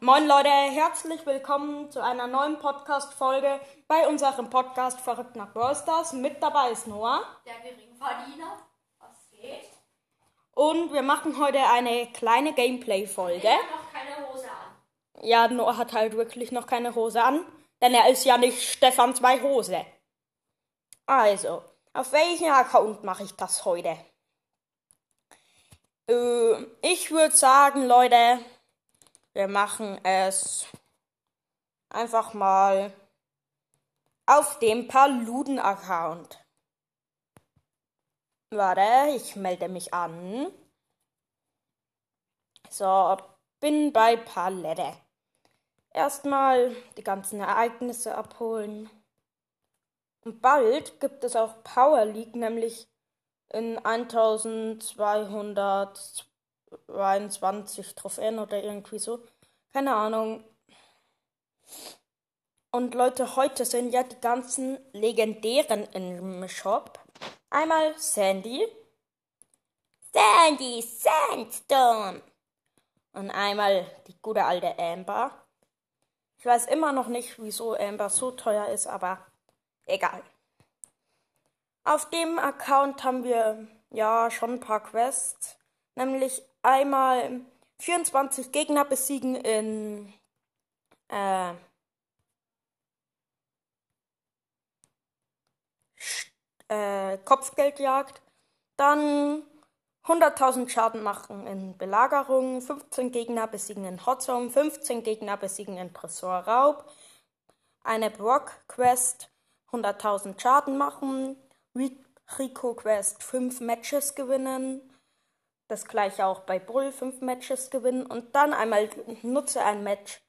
Moin Leute, herzlich willkommen zu einer neuen Podcast-Folge bei unserem Podcast Verrückt nach Brawl Stars. Mit dabei ist Noah. Der Geringverdiener. Was geht? Und wir machen heute eine kleine Gameplay-Folge. Ich hab noch keine Hose an. Ja, Noah hat halt wirklich noch keine Hose an, denn er ist ja nicht Stefan zwei Hose. Also, auf welchen Account mache ich das heute? Äh, ich würde sagen, Leute, wir machen es einfach mal auf dem Paluden-Account. Warte, ich melde mich an. So, bin bei Palette. Erstmal die ganzen Ereignisse abholen. Und bald gibt es auch Power League, nämlich in 1222 Trophäen oder irgendwie so. Keine Ahnung. Und Leute, heute sind ja die ganzen legendären im Shop. Einmal Sandy. Sandy Sandstorm. Und einmal die gute alte Amber. Ich weiß immer noch nicht, wieso Amber so teuer ist, aber egal. Auf dem Account haben wir ja schon ein paar Quests. Nämlich einmal 24 Gegner besiegen in äh, äh, Kopfgeldjagd. Dann 100.000 Schaden machen in Belagerung, 15 Gegner besiegen in Hotzone, 15 Gegner besiegen in Tresorraub, eine Brock Quest, 100.000 Schaden machen, Rico Quest 5 Matches gewinnen, das gleiche auch bei Bull 5 Matches gewinnen und dann einmal nutze ein Match,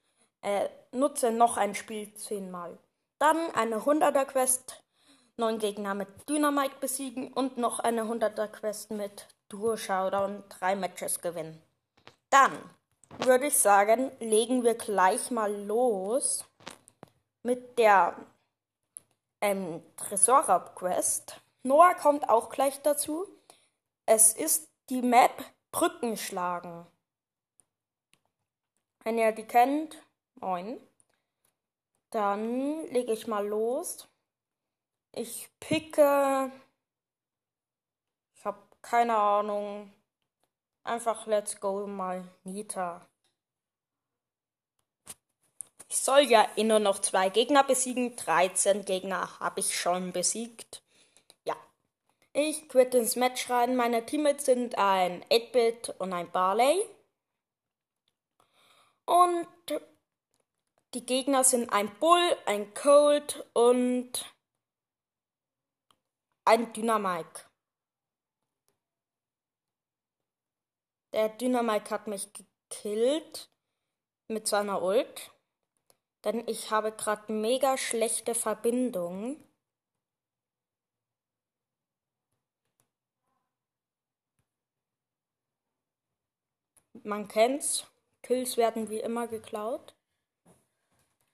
äh, nutze noch ein Spiel 10 Mal. Dann eine 100er Quest, 9 Gegner mit Dynamite besiegen und noch eine 100er Quest mit Duo Showdown, 3 Matches gewinnen. Dann würde ich sagen, legen wir gleich mal los mit der ähm, Tresorraub-Quest. Noah kommt auch gleich dazu. Es ist die Map Brücken schlagen. Wenn ihr die kennt, moin. Dann lege ich mal los. Ich picke. Ich habe keine Ahnung. Einfach let's go mal Nita. Ich soll ja eh nur noch zwei Gegner besiegen. 13 Gegner habe ich schon besiegt. Ich quitte ins Match rein. Meine Teammates sind ein 8-Bit und ein Barley. Und die Gegner sind ein Bull, ein Cold und ein Dynamike. Der Dynamike hat mich gekillt mit seiner Ult. Denn ich habe gerade mega schlechte Verbindung. Man kennt's. Kills werden wie immer geklaut.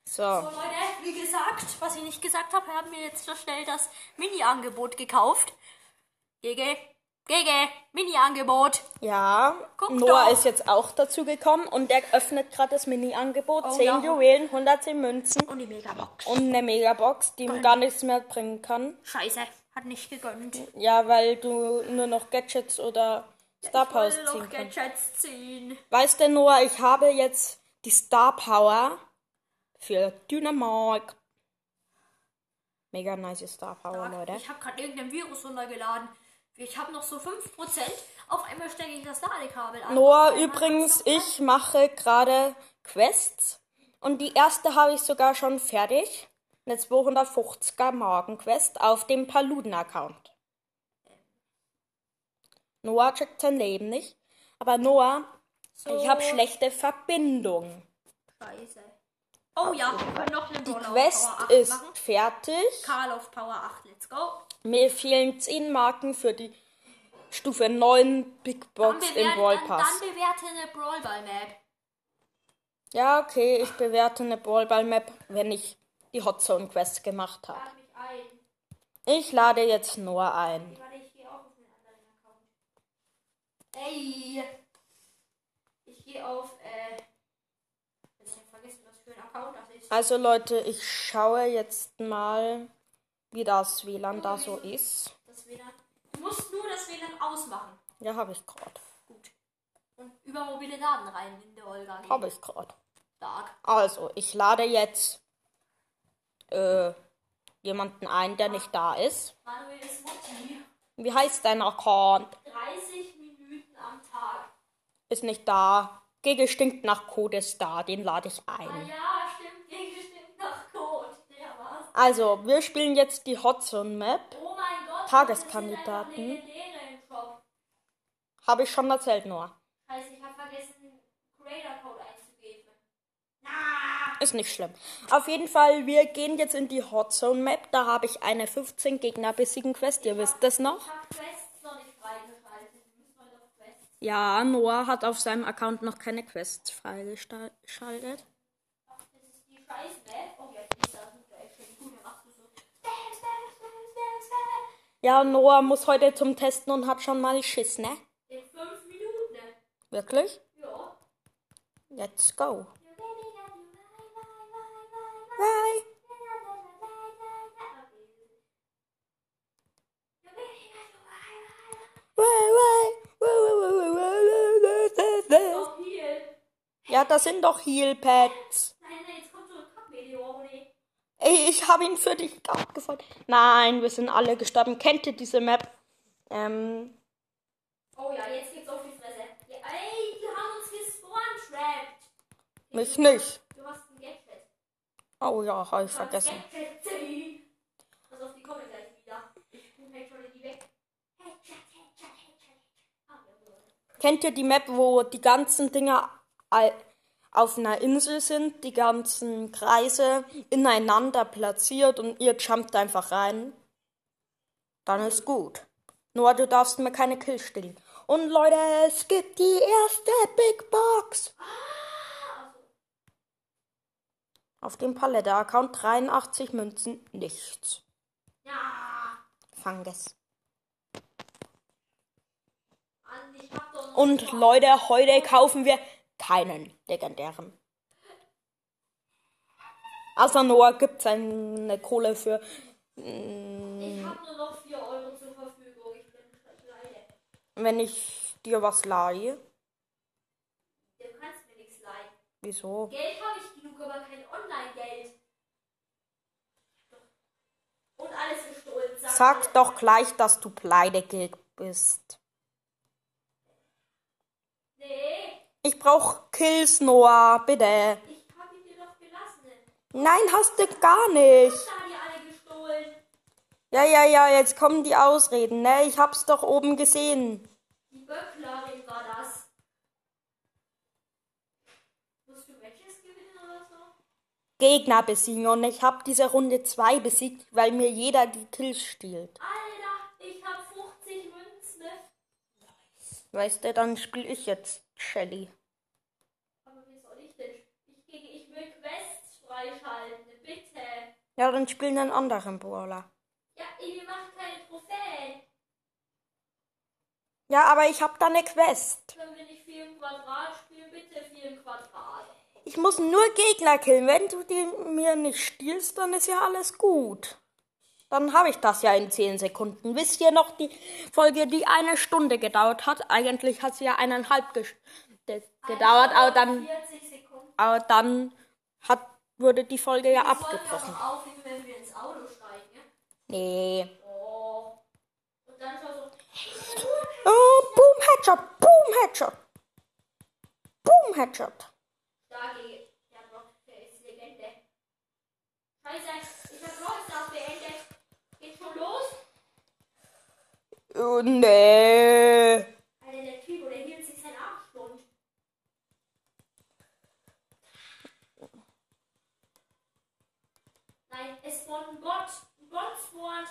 So. So Leute, wie gesagt, was ich nicht gesagt habe, haben wir jetzt so schnell das Mini-Angebot gekauft. GG, GG, Mini-Angebot. Ja, Guck Noah doch. ist jetzt auch dazu gekommen und der öffnet gerade das Mini-Angebot. Oh 10 ja. Juwelen, 110 Münzen Und die Megabox. und eine Megabox, die ihm gar nichts mehr bringen kann. Scheiße, hat nicht gegönnt. Ja, weil du nur noch Gadgets oder Star Powers wollte ziehen ziehen. Weißt du, Noah, ich habe jetzt die Star Power für Dynamite. Mega nice Star Power, Leute. Ich habe gerade irgendein Virus runtergeladen. Ich habe noch so 5%. Auf einmal stecke ich das Ladekabel an. Noah, übrigens, ich mache gerade Quests und die erste habe ich sogar schon fertig. Eine 250er Morgenquest auf dem Paluden-Account. Noah checkt sein Leben nicht. Aber Noah, So. ich habe schlechte Verbindung. Scheiße. Oh ja, wir können noch eine Die Quest Power 8 ist machen. fertig. Karl auf Power 8, let's go. Mir fehlen 10 Marken für die Stufe 9 Big Box Dann im Brawl dann, Pass. dann bewerte eine Brawlball-Map. Ja, okay, ich bewerte eine Ballball-Map, wenn ich die Hot Zone Quest gemacht habe. Lade mich ein. Ich lade jetzt Noah ein. Warte, ich gehe auch auf einen anderen Account. Ey! Ich gehe auf, äh. für ein Account das ist. Also Leute, ich schaue jetzt mal, wie das WLAN da so ist. Das WLAN. Du musst nur das WLAN ausmachen. Ja, habe ich gerade. Gut. Und über mobile Daten rein in der Olga. Habe ich gerade. Stark. Also, ich lade jetzt äh, jemanden ein, der nicht da ist. Manuel ist Mutti. Wie heißt dein Account? 30 Minuten am Tag. Ist nicht da. Gege stinkt nach Code ist da. Den lade ich Ah ein. ja, stimmt. Gegen stimmt nach Code. Der war's. Also, wir spielen jetzt die Hotzone Map. Oh mein Gott. Tageskandidaten. Habe ich schon erzählt, Noah. Scheiße, ich habe vergessen, Creator Code einzugeben. Ist nicht schlimm. Auf jeden Fall, wir gehen jetzt in die Hotzone Map. Da habe ich eine 15 Gegner besiegen Quest. Ihr wisst das noch? Ich habe Quests noch nicht freigeschaltet. Wir müssen heute auf Quests. Ja, Noah hat auf seinem Account noch keine Quests freigeschaltet. Oh. Ja, Noah muss heute zum Testen und hat schon mal Schiss, ne? In fünf Minuten. Wirklich? Ja. Let's go. You das sind doch Heal Pads. Nein, nein, jetzt kommt so ein Kackmeteor, oder? Ey, ich habe ihn für dich abgefeuert. Nein, wir sind alle gestorben. Kennt ihr diese Map? Ähm, Oh ja, jetzt gibt's auf die Fresse. Ja, ey, die haben uns gespawnt-trapped. mich nicht. Du hast ein Gadget. Oh ja, habe ich vergessen. Pass auf, die kommen gleich wieder. Ich Headshot in die weg. Ah, ja, Kennt ihr die Map, wo die ganzen Dinger auf einer Insel sind, die ganzen Kreise ineinander platziert und ihr jumpt einfach rein? Dann ist gut. Nur du darfst mir keine Kills stehlen. Und Leute, es gibt die erste Big Box. Auf dem Palette-Account 83 Münzen, nichts. Ja, Fanges. Noch Und Leute, heute kaufen wir keinen legendären. Außer Noah gibt seine Kohle für. Ich hab nur noch 4 Euro zur Verfügung. Ich bin leider. Wenn ich dir was leihe. Du kannst mir nichts leihen. Wieso? Geld habe ich genug, aber kein Online-Geld. Und alles gestohlen. Sag doch gleich, dass du pleite bist. Nee, Ich brauch Kills, Noah, bitte. ich hab ihn dir doch gelassen. Nein, hast du gar nicht. Da haben die alle gestohlen. Ja, ja, ja, jetzt kommen die Ausreden, ne? Ich hab's doch oben gesehen. Die Böcklerin war das. Musst du Matches gewinnen oder so? Gegner besiegen und ich hab diese Runde 2 besiegt, weil mir jeder die Kills stiehlt. Alter, ich hab 50 Münzen. Weißt du, dann spiel ich jetzt Shelly. Aber wie soll ich denn? Ich, ich will Quests freischalten, bitte. Ja, dann spielen einen anderen Brawler. Ja, ihr macht keine Trophäen. Ja, aber ich hab da eine Quest. Können wir nicht 4 im Quadrat spielen? Bitte 4 im Quadrat. Ich muss nur Gegner killen. Wenn du die mir nicht stiehlst, dann ist ja alles gut. Dann habe ich das ja in 10 Sekunden. Wisst ihr noch die Folge, die eine Stunde gedauert hat? Eigentlich hat sie ja eineinhalb gedauert, aber dann, 40 Sekunden. aber dann hat, wurde die Folge ja abgebrochen. noch aufnehmen, wenn wir ins Auto steigen. Ja? Nee. Oh. Und dann so. Oh, Boom Headshot, Boom Headshot. Boom Headshot. Da geht. Ja, doch, der ist Legende. Scheiße, ich hab Rollstars beendet. Geht schon los? Oh, nee. Alter, der Typ, der hielt sich seinen Arschstund. Nein, es spawnt ein Bot. Ein Bot spawnt.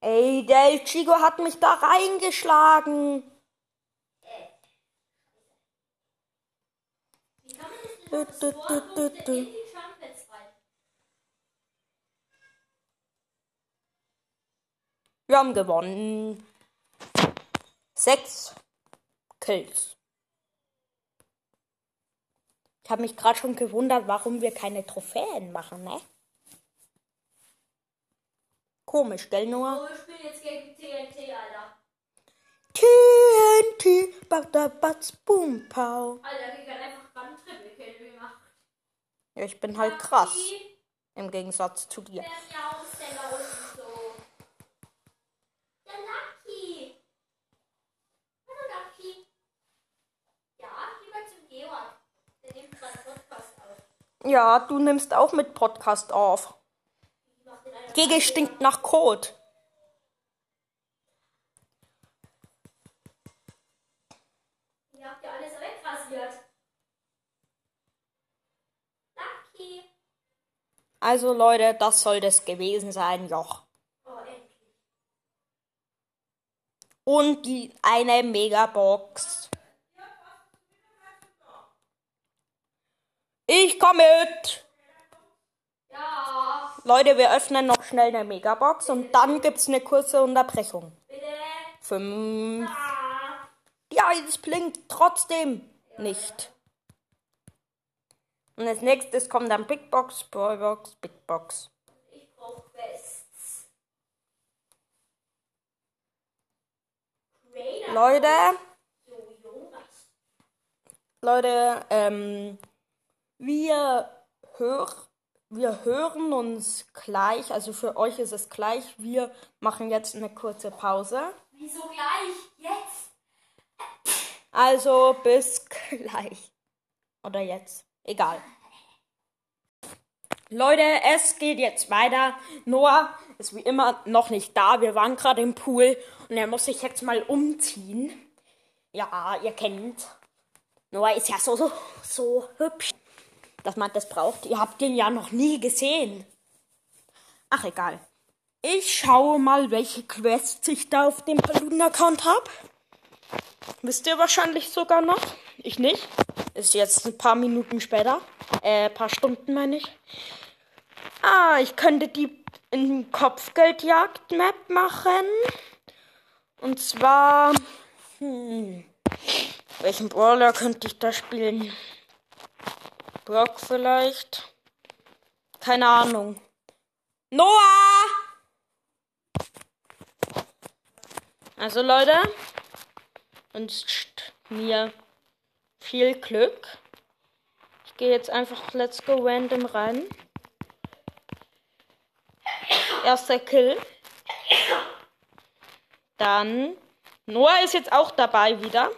Ey, der El Chico hat mich da reingeschlagen. Du, du, du? Wir haben gewonnen. Sechs Kills. Ich habe mich gerade schon gewundert, warum wir keine Trophäen machen, ne? Komisch, gell, Noah? Oh, wir spielen jetzt gegen TNT, Alter. TNT, Bada Batz, Boom, Pow. Alter, gegen einfach gerade einen Triple-Kill gemacht. Ja, ich bin halt krass. Im Gegensatz zu dir. Ja, du nimmst auch mit Podcast auf. Gege stinkt nach Kot. Ihr habt ja alles wegrasiert. Lucky. Also Leute, das soll das gewesen sein, Joch. Oh, endlich. Und die eine Megabox. Ich komme mit. Ja, Leute, wir öffnen noch schnell eine Megabox und dann gibt's eine kurze Unterbrechung. bitte. Fünf. Ja, es blinkt trotzdem nicht. Und als nächstes kommt dann Big Box, Brawlbox, Big Box. Ich brauch Quests. Raider. Leute. Leute, ähm, wir, hör, wir hören uns gleich, also für euch ist es gleich, wir machen jetzt eine kurze Pause. Wieso gleich? Jetzt? Also bis gleich. Oder jetzt. Egal. Leute, es geht jetzt weiter. Noah ist wie immer noch nicht da. Wir waren gerade im Pool und er muss sich jetzt mal umziehen. Ja, ihr kennt. Noah ist ja so, so, so hübsch, dass man das braucht. Ihr habt ihn ja noch nie gesehen. Ach, egal. Ich schaue mal, welche Quests ich da auf dem Balloon-Account habe. Wisst ihr wahrscheinlich sogar noch? Ich nicht. Ist jetzt ein paar Minuten später. Äh, paar Stunden meine ich. Ah, ich könnte die in Kopfgeldjagd-Map machen. Und zwar. Hm. Welchen Brawler könnte ich da spielen? Brock vielleicht? Keine Ahnung. Noah! Also Leute, wünscht mir viel Glück. Ich gehe jetzt einfach Let's Go Random rein. Erster Kill. Dann Noah ist jetzt auch dabei wieder.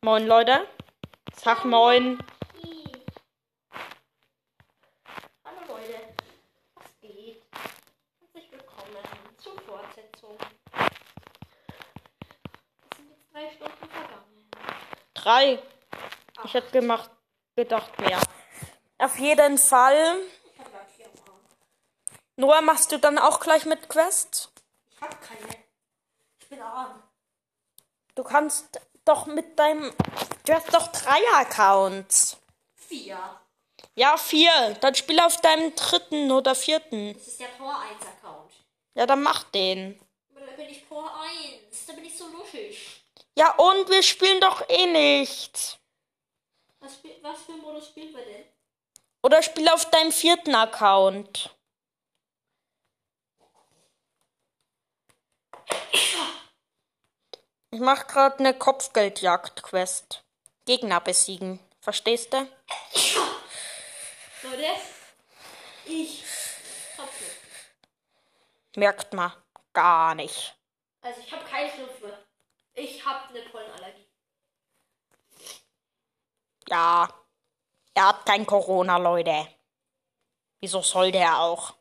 Moin Leute. Sag moin. Hallo Leute. Was geht? Herzlich willkommen zur Fortsetzung. Es sind jetzt drei Stunden vergangen. Drei. Ich hätte gemacht, gedacht mehr. Auf jeden Fall. Noah, machst du dann auch gleich mit Quests? Ich hab keine. Ich bin arm. Du kannst doch mit deinem. Du hast doch drei Accounts. Vier. Ja, vier. Dann spiel auf deinem dritten oder vierten. Das ist der Tor 1 Account. Ja, dann mach den. Aber da bin ich Tor 1. Da bin ich so luschig. Ja, und wir spielen doch eh nicht. Was, spiel, was für ein Modus spielen wir denn? Oder spiel auf deinem vierten Account. Ich mach gerade eine Kopfgeldjagd-Quest. Gegner besiegen. Verstehst du? Leute, ich hab. Merkt man gar nicht. Also ich habe keine Schnupfen. Ich habe eine Pollenallergie. Ja. Er hat kein Corona, Leute. Wieso sollte er auch?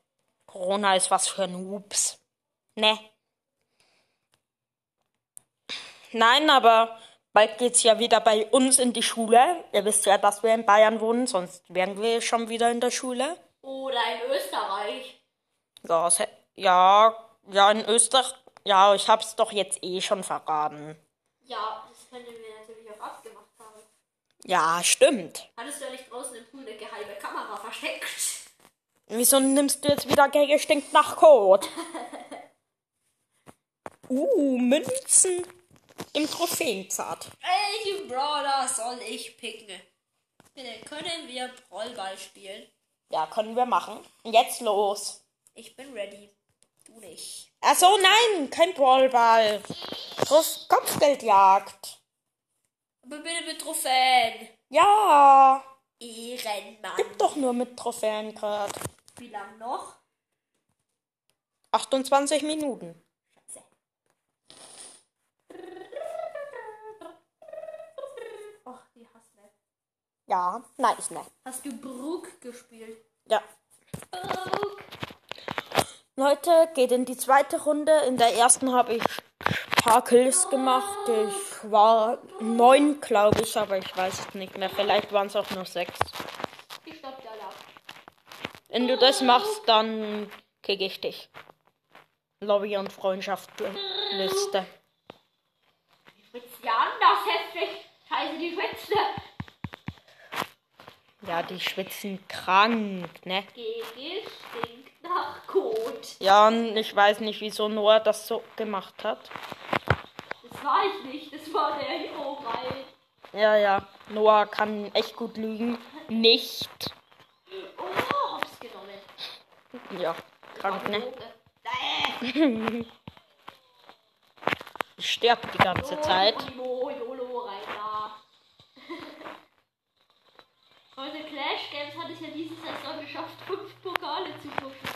Corona ist was für Noobs. Ne? Nein, aber bald geht's ja wieder bei uns in die Schule. Ihr wisst ja, dass wir in Bayern wohnen, sonst wären wir schon wieder in der Schule. Oder in Österreich. Ja, ja, ja, in Österreich. Ja, ich hab's doch jetzt eh schon verraten. Ja, das könnten wir natürlich auch abgemacht haben. Ja, stimmt. Hattest du ja nicht draußen im Pool eine geheime Kamera versteckt? Wieso nimmst du jetzt wieder Gege stinkt nach Kot? Uh, Münzen im Trophäenzart. Welchen Brawler soll ich picken? Okay, können wir Rollball spielen? Ja, können wir machen. Jetzt los. Ich bin ready. Du nicht. Ach so, nein, kein Brawlball. Trof Kopfgeldjagd. Aber bitte mit Trophäen. Ja, Ehrenmann. gibt doch nur mit Trophäen gerade. Wie lang noch? 28 Minuten. Scheiße. Och, die Hassmap. Ja, nice, ne? Hast du Brook gespielt? Ja. Brook. Leute, geht in die zweite Runde. In der ersten habe ich ein paar Kills gemacht. Ich war neun, glaube ich, aber ich weiß es nicht mehr. Vielleicht waren es auch nur sechs. Wenn du das machst, dann krieg ich dich. Lobby und Freundschaftsliste. Die schwitzt ja anders heftig. Scheiße, die schwitzt. Ja, die schwitzen krank, ne? GG stinkt Kot. Ja, und ich weiß nicht, wieso Noah das so gemacht hat. Das war ich nicht. Das war der Hero, weil. Ja, ja, Noah kann echt gut lügen. Nicht. Oh, hab's genommen. Ja, krank, ne? Ich sterbe die ganze Zeit. Mo, Jolo, rein da. Heute Clash Games hat es ja diese Saison geschafft, fünf Pokale zu pushen.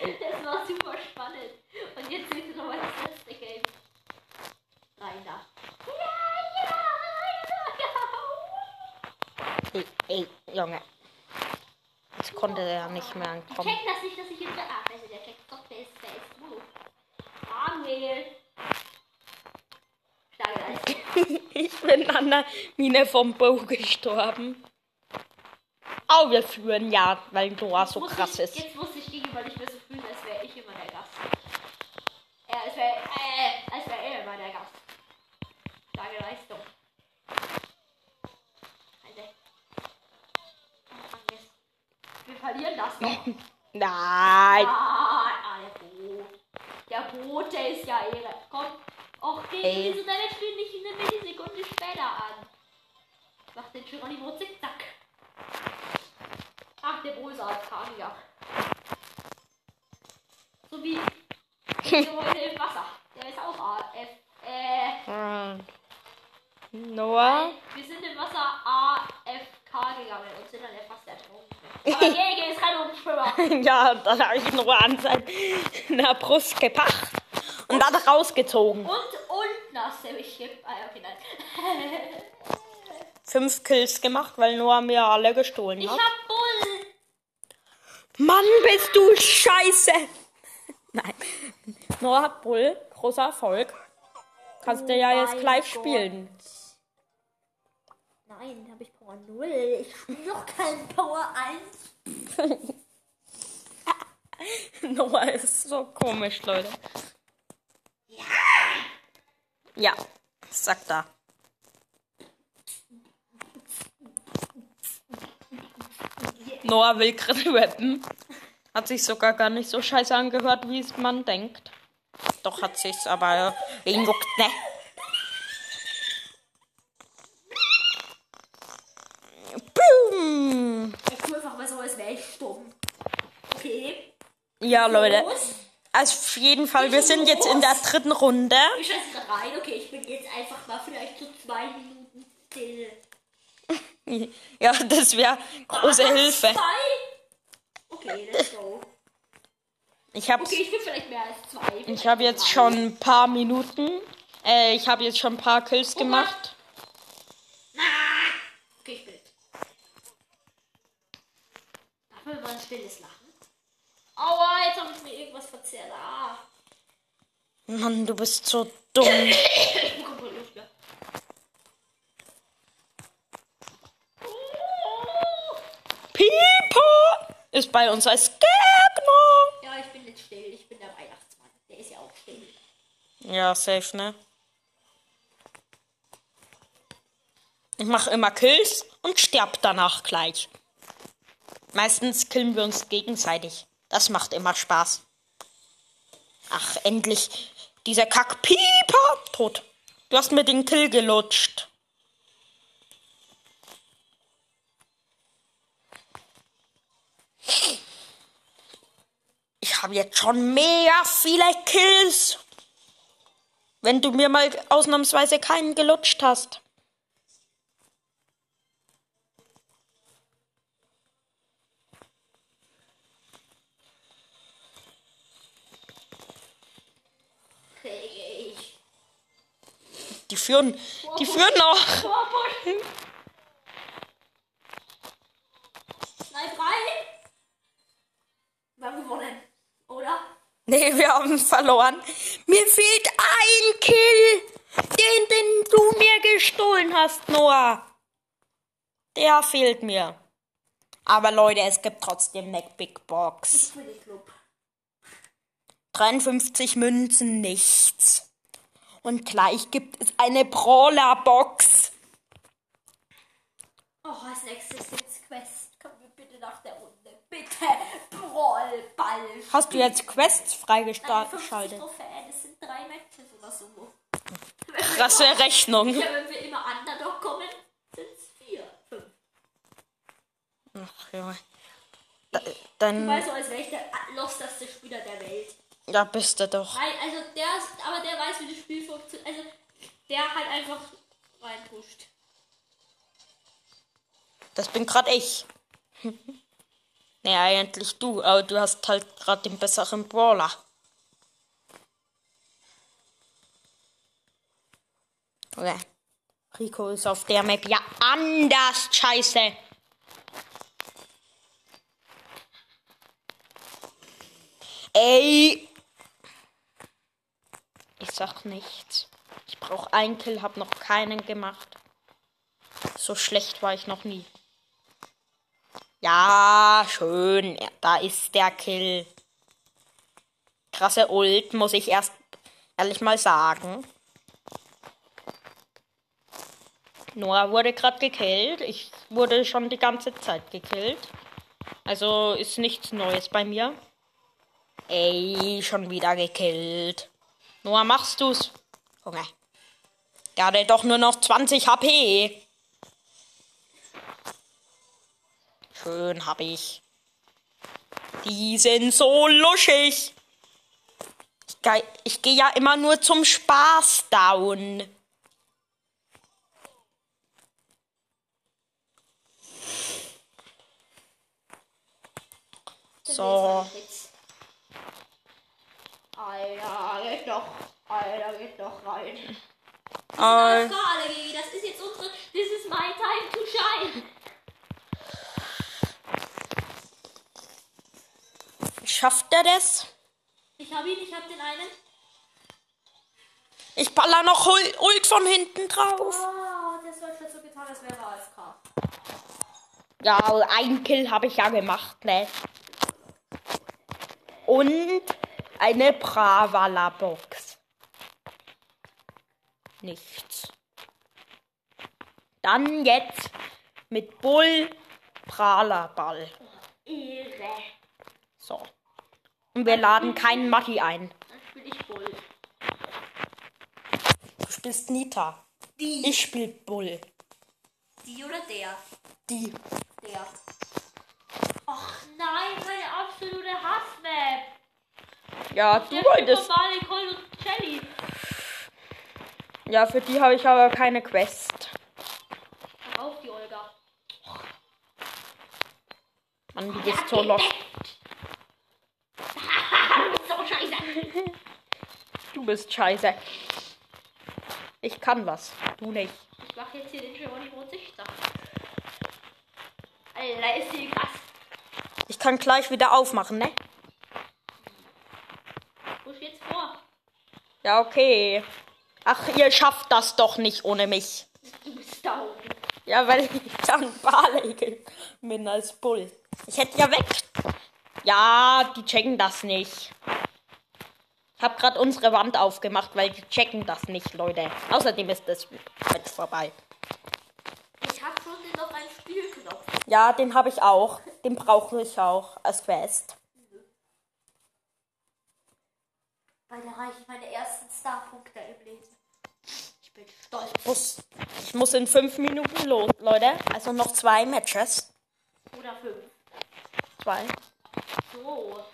das war super spannend. Und jetzt ist noch mal das letzte Game. Rein da. Ja, ja, rein da. Ey, ey, Junge. Jetzt konnte er nicht mehr Ich ankommen. check das nicht, dass ich jetzt. Ah, also der checkt doch, der ist, der ist gut. Angel. Ich bin an der Mine vom Bo gestorben. Oh, wir führen ja, weil Noah so krass ich, ist. Jetzt muss ich gegenüber nicht mehr so fühlen, als wäre ich immer der Gast. Ja, als wäre äh, als wär er immer der Gast. Starke Leistung. Alter. Wir verlieren das doch. Nein. Ah, ah, der Boot. Der Boot, der ist ja Ehre. Komm. Och, geh Ey. wieso deine Spiel nicht eine Millisekunde später an? Mach den Geronimo zickzack. Ach, der Bo ist AFK, ja. So wie der heute im Wasser. Der ist auch AF. Äh, Hm. Noah? wir sind im Wasser AFK gegangen und sind dann fast ertrunken. Aber geh, ist kein Umschwimmer. Ja, dann habe ich Noah an seiner Brust gepackt und dann rausgezogen. Und, und nass, der mich hier. Ah, okay, nein. Fünf Kills gemacht, weil Noah mir alle gestohlen Ich hat. hab Bull. Mann, bist du scheiße. Nein. Noah hat Bull. Großer Erfolg. Kannst du ja jetzt mein gleich Gott. spielen. Nein, habe ich Power 0. Ich spiele doch keinen Power 1. Noah ist so komisch, Leute. Ja. Sagt er. Noah will gerade rappen. Hat sich sogar gar nicht so scheiße angehört, wie es man denkt. Doch hat sich's, aber wen juckt, ne? Boom. Ich tue einfach mal so, als wäre ich stumm. Okay. Ja, Leute. Los. Also auf jeden Fall, wir sind jetzt in der dritten Runde. Ich schätze gerade rein. Okay, ich bin jetzt einfach mal vielleicht so zwei Minuten still. Ja, das wäre große Ah, Hilfe. Zwei? Okay, let's go. Ich hab's Okay, ich bin vielleicht mehr als zwei. Ich habe jetzt schon ein paar Minuten. Äh, ich habe jetzt schon ein paar Kills gemacht. Ah! Okay, ich bin. Man mal ein stilles Lachen? Aua, jetzt habe ich mir irgendwas verzerrt. Ah. Mann, du bist so dumm. Pipo ist bei uns als Gegner. Ja, ich bin jetzt still. Ich bin der Weihnachtsmann. Der ist ja auch still. Ja, safe, ne? Ich mache immer Kills und sterb danach gleich. Meistens killen wir uns gegenseitig. Das macht immer Spaß. Ach, endlich. Dieser Kackpieper. Tot. Du hast mir den Kill gelutscht. Ich habe jetzt schon mega viele Kills. Wenn du mir mal ausnahmsweise keinen gelutscht hast. Die führen, die führen noch. Snipe rein. Wir haben gewonnen, oder? Nee, wir haben verloren. Mir fehlt ein Kill. Den, den du mir gestohlen hast, Noah. Der fehlt mir. Aber Leute, es gibt trotzdem eine Big Box. Für den Club. 53 Münzen, nichts. Und gleich gibt es eine Brawler-Box. Oh, als nächstes jetzt Quest. Kommen wir bitte nach der Runde. Bitte. Brawl, Ball. Hast du jetzt Quests Nein, 50 freigeschaltet? Trophäen, das sind drei Matches oder so. Krasse Rechnung. Ja, wenn wir immer Underdog kommen, sind es vier, fünf. Ach, Junge. Da- Ich Dann, weiß so, als wäre ich der losteste Spieler der Welt. Ja, bist du doch. Nein, also der ist, aber der weiß, wie das Spiel funktioniert. Also der halt einfach reinpusht. Das bin grad ich. nee, eigentlich du, aber du hast halt grad den besseren Brawler. Okay. Rico ist auf der Map ja anders, scheiße. Ey. Sag nichts. Ich brauch einen Kill, hab noch keinen gemacht. So schlecht war ich noch nie. Ja, schön. Da ist der Kill. Krasse Ult, muss ich erst ehrlich mal sagen. Noah wurde gerade gekillt. Ich wurde schon die ganze Zeit gekillt. Also ist nichts Neues bei mir. Ey, schon wieder gekillt. Noah, machst du's? Junge. Der hatte doch nur noch 20 HP. Schön hab ich. Die sind so luschig. Ich, geh- ich gehe ja immer nur zum Spaß down. So. Alter, geht doch. Alter, geht doch rein. Äh, Alles klar, alle Gigi, das ist jetzt unsere. This is my time to shine. schafft er das? Ich hab ihn, ich hab den einen. Ich baller noch Ul- Ult von hinten drauf. Oh, das war schon so getan, als wäre er AFK. Ja, ein Kill habe ich ja gemacht, ne? Und eine Bravala-Box. Nichts. Dann jetzt mit Bull Prala-Ball. Ehre. So. Und wir laden keinen Matti ein. Dann spiel ich Bull. Du spielst Nita. Die. Ich spiel Bull. Die oder der? Die. Der. Ach nein, meine absolute Hassmap. Ja, du wolltest. Super Nicole und Shelly. Ja, für die habe ich aber keine Quest. Mach auf die Olga. Mann, die ist so lost. so scheiße. Du bist scheiße. Ich kann was. Du nicht. Ich mach jetzt hier den Geronimo Züchter. Alter, ist die krass. Ich kann gleich wieder aufmachen, ne? Push jetzt vor. Ja, okay. Ach, ihr schafft das doch nicht ohne mich. Du bist down. Ja, weil ich dann Barley bin als Bull. Ich hätte ja weg. Ja, die checken das nicht. Ich habe gerade unsere Wand aufgemacht, weil die checken das nicht, Leute. Außerdem ist das Match vorbei. Ich hab schon noch einen Spielknopf. Ja, den habe ich auch. Den brauche ich auch als Quest. Weil da reichen meine ersten Starpunkte im Leben. Ich bin stolz. Muss, ich muss in fünf Minuten los, Leute. Also noch zwei Matches. Oder fünf. Zwei. So.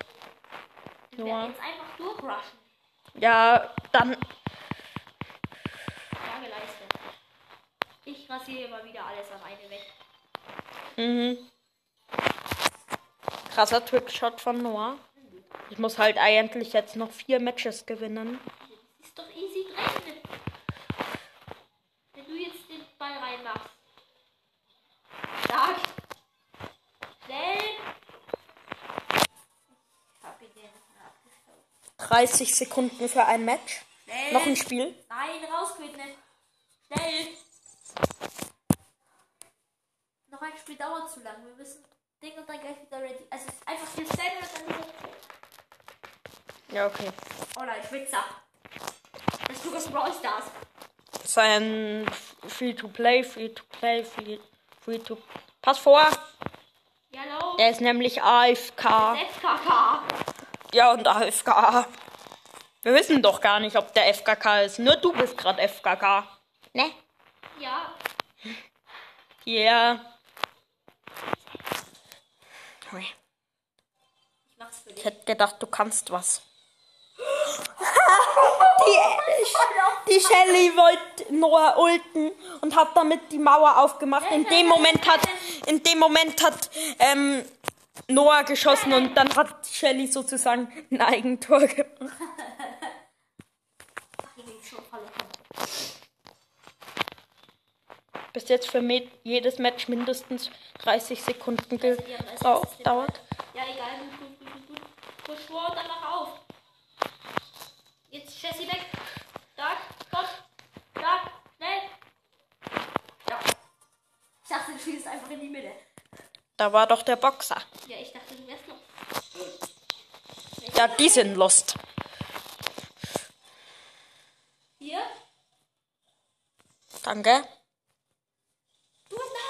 Wir Noah. werden jetzt einfach durchrushen. Ja, dann. Ja, geleistet. Ich rasiere mal wieder alles alleine weg. Mhm. Krasser Trickshot von Noah. Ich muss halt eigentlich jetzt noch vier Matches gewinnen. Ist doch easy drin. Wenn du jetzt den Ball reinmachst. Stark. Schnell. Ich hab ihn dir nicht mehr abgeschaut. 30 Sekunden für ein Match. Schnell. Noch ein Spiel. Nein, rausquitten. Schnell. Noch ein Spiel dauert zu lang. Wir müssen Ding und dann gleich wieder ready. Also einfach hier stellen und dann wieder. Ja, okay. Oh nein, Schwitzer. Das ist Lukas Brawl Stars. Sein Free-to-Play, Free-to-Play, Free- Free-to... Pass vor, Yellow. er ist nämlich AFK. FKK. Ja, und AFK. Wir wissen doch gar nicht, ob der FKK ist. Nur du bist gerade FKK. Ne? Ja. Yeah. Ich mach's für dich. Ich hätte gedacht, du kannst was. Die, die Shelly wollte Noah ulten und hat damit die Mauer aufgemacht. In dem Moment hat, in dem Moment hat ähm, Noah geschossen und dann hat Shelly sozusagen ein Eigentor gemacht. Bis jetzt für jedes Match mindestens 30 Sekunden gedauert. Ja, egal. Gut, gut, gut, gut, gut. Verschwor und dann mach auf. Jetzt Jessie weg. Stark. Stopp. Stark. Schnell. Ja. Ich dachte, du spielst einfach in die Mitte. Da war doch der Boxer. Ja, ich dachte, du wärst noch. Ja, die sind lost. Hier. Danke. Du da.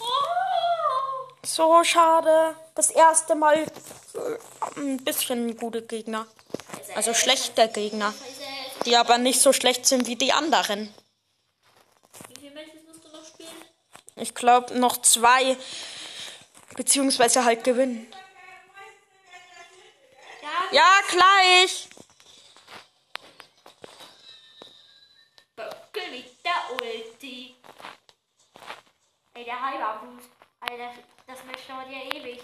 Oh. So schade. Das erste Mal ein bisschen gute Gegner. Also schlechte Gegner. Die aber nicht so schlecht sind wie die anderen. Wie viele Matches musst du noch spielen? Ich glaube noch zwei. Beziehungsweise halt gewinnen. Ja. Gleich. Der Ulti. Ey, der Hyperboost. Alter, das Match dauert ja ewig.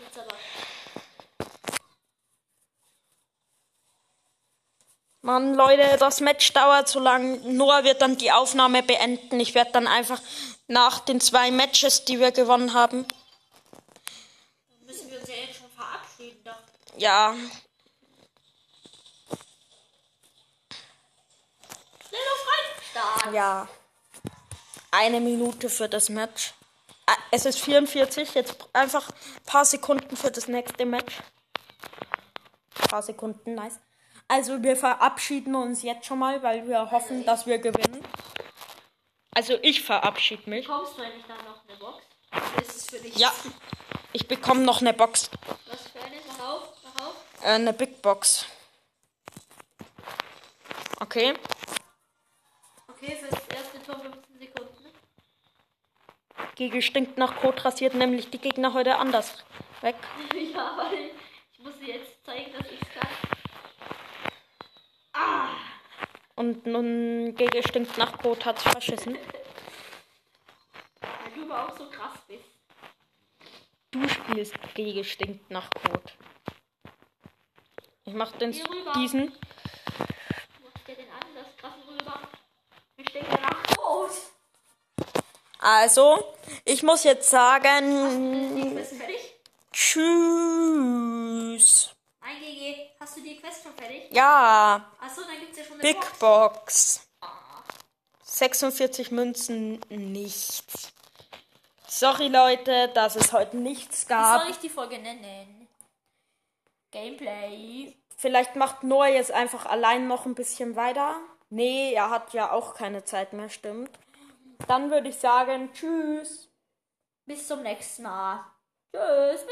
Jetzt aber. Mann, Leute, das Match dauert so lang. Noah wird dann die Aufnahme beenden. Ich werde dann einfach nach den zwei Matches, die wir gewonnen haben. Müssen wir uns ja jetzt schon verabschieden, doch. Ja. Stark. Ja. Eine Minute für das Match. Ah, Es ist 44, jetzt einfach ein paar Sekunden für das nächste Match. Ein paar Sekunden, nice. Also wir verabschieden uns jetzt schon mal, weil wir hoffen, dass wir gewinnen. Also ich verabschiede mich. Bekommst du eigentlich dann noch eine Box? Ist es für dich? Ja, ich bekomme noch eine Box, Was für eine? Mach auf, mach auf. äh, eine Big Box. Okay. Okay, für das erste Tor 15 Sekunden. Gege stinkt nach Kot, rasiert nämlich die Gegner heute anders weg. ja, weil ich muss dir jetzt zeigen, dass ich es kann. Ah! Und nun Gege stinkt nach Kot, hat's verschissen. Weil du aber auch so krass bist. Du spielst Gege stinkt nach Kot. Ich mach den diesen. Also, ich muss jetzt sagen, fertig? tschüss. Nein, GG. Hast du die Quest schon fertig? Ja, Big Box. Box. Ah. 46 Münzen, nichts. Sorry Leute, dass es heute nichts Wie gab. soll ich die Folge nennen? Gameplay. Vielleicht macht Noah jetzt einfach allein noch ein bisschen weiter. Nee, er hat ja auch keine Zeit mehr, stimmt. Dann würde ich sagen, tschüss. Bis zum nächsten Mal. Tschüss.